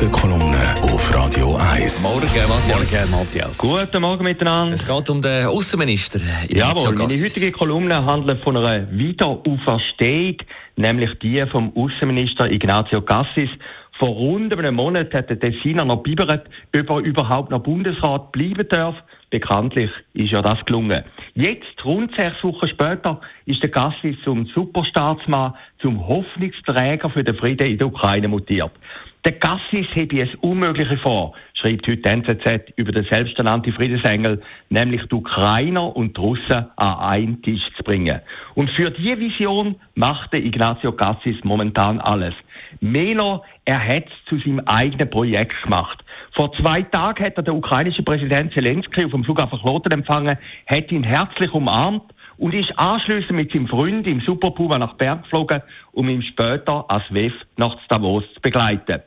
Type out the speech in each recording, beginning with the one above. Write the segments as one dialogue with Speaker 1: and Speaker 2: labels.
Speaker 1: Morgenkolumne auf Radio 1.
Speaker 2: Morgen, Matthias.
Speaker 3: Morgen, Matthias.
Speaker 4: Guten Morgen miteinander.
Speaker 2: Es geht um den Außenminister.
Speaker 4: Jawohl, meine heutige Kolumne handelt von einer Wiederauferstehung, nämlich die vom Außenminister Ignazio Cassis. Vor rund einem Monat hat der Tessiner noch bibert, ob er überhaupt noch Bundesrat bleiben darf. Bekanntlich ist ja das gelungen. Jetzt, rund sechs Wochen später, ist der Cassis zum Superstaatsmann, zum Hoffnungsträger für den Frieden in der Ukraine mutiert. Der Cassis habe es Unmögliche vor, schreibt heute die NZZ über den selbsternannten Friedensengel, nämlich die Ukrainer und die Russen an einen Tisch zu bringen. Und für diese Vision macht der Ignazio Cassis momentan alles. Noch, er hat es zu seinem eigenen Projekt gemacht. Vor zwei Tagen hat er den ukrainischen Präsident Zelensky auf dem Flughafen Kloten empfangen, hat ihn herzlich umarmt und ist anschließend mit seinem Freund im Superpuma nach Bern geflogen, um ihn später als WEF nach Davos zu begleiten.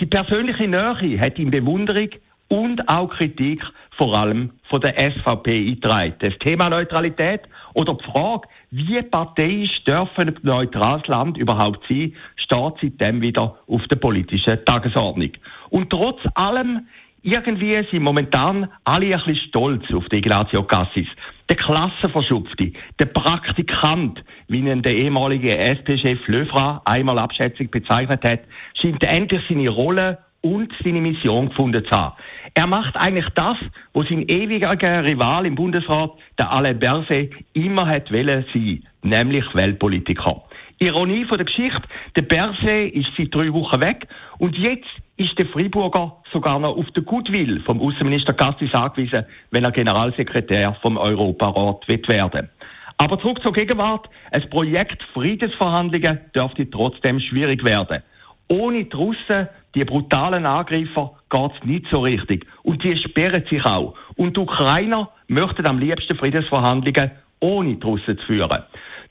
Speaker 4: Die persönliche Nähe hat ihm Bewunderung und auch Kritik vor allem von der SVP eingetragen. Das Thema Neutralität oder die Frage, wie parteiisch dürfen ein neutrales Land überhaupt sein, steht seitdem wieder auf der politischen Tagesordnung. Und trotz allem irgendwie sind momentan alle ein bisschen stolz auf den Ignazio Cassis. Der Klassenverschupfte, der Praktikant, wie ihn der ehemalige SP-Chef Löfra einmal abschätzig bezeichnet hat, scheint endlich seine Rolle und seine Mission gefunden zu haben. Er macht eigentlich das, was sein ewiger Rival im Bundesrat, der Alain Berset, immer hat wollen sein, nämlich Weltpolitiker. Ironie von der Geschichte, der Berset ist seit drei Wochen weg und jetzt ist der Freiburger sogar noch auf den Goodwill vom Außenminister Cassis angewiesen, wenn er Generalsekretär vom Europarat wird werden. Aber zurück zur Gegenwart. Ein Projekt Friedensverhandlungen dürfte trotzdem schwierig werden. Ohne die Russen, die brutalen Angreifer, geht es nicht so richtig. Und die sperren sich auch. Und die Ukrainer möchten am liebsten Friedensverhandlungen ohne die Russen zu führen.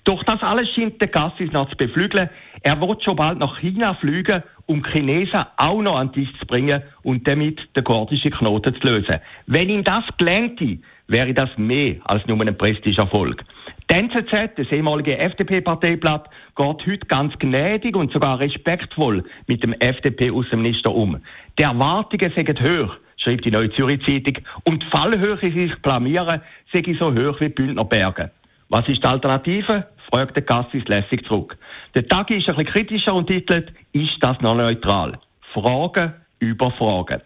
Speaker 4: Doch das alles scheint der Cassis noch zu beflügeln. Er wird schon bald nach China fliegen, um die Chinesen auch noch an den Tisch zu bringen und damit den gordischen Knoten zu lösen. Wenn ihm das gelänge, wäre das mehr als nur ein Prestigeerfolg. Die NZZ, das ehemalige FDP-Parteiblatt, geht heute ganz gnädig und sogar respektvoll mit dem FDP-Außenminister um. Die Erwartungen sind hoch, schreibt die Neue Zürich Zeitung, und die Fallhöhe, die sich blamieren, sei so hoch wie Bündner Berge. Was ist die Alternative? fragt der Cassis lässig zurück. Der Tag ist ein bisschen kritischer und titelt, ist das noch neutral? Fragen über Fragen.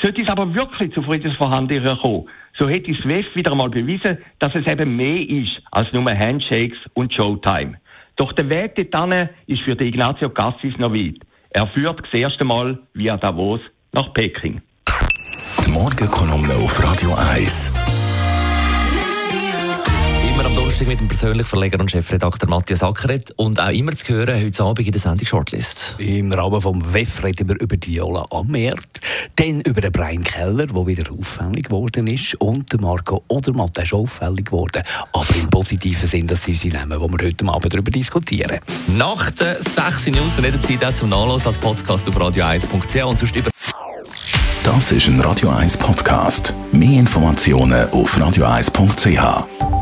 Speaker 4: Sollte es aber wirklich zu Friedensverhandlungen kommen, so hätte SWIFT wieder einmal bewiesen, dass es eben mehr ist als nur Handshakes und Showtime. Doch der Weg dorthin ist für den Ignazio Cassis noch weit. Er führt das erste Mal via Davos nach Peking.
Speaker 1: Die Morgenkolumne auf Radio 1.
Speaker 2: Donnerstag mit dem persönlichen Verleger und Chefredakteur Matthias Ackeret und auch immer zu hören heute Abend in der Sendung Shortlist.
Speaker 3: Im Rahmen vom WEF reden wir über die Viola Amert, dann über den Brian Keller, der wieder auffällig geworden ist, und den Marco Odermatt, der ist auffällig geworden, aber im positiven Sinn, dass sie unsere nehmen, wo wir heute Abend darüber diskutieren.
Speaker 2: Nach den 6 News jederzeit auch zum Nachlassen als Podcast auf radio1.ch und sonst über
Speaker 1: Das ist ein Radio 1 Podcast. Mehr Informationen auf radio1.ch.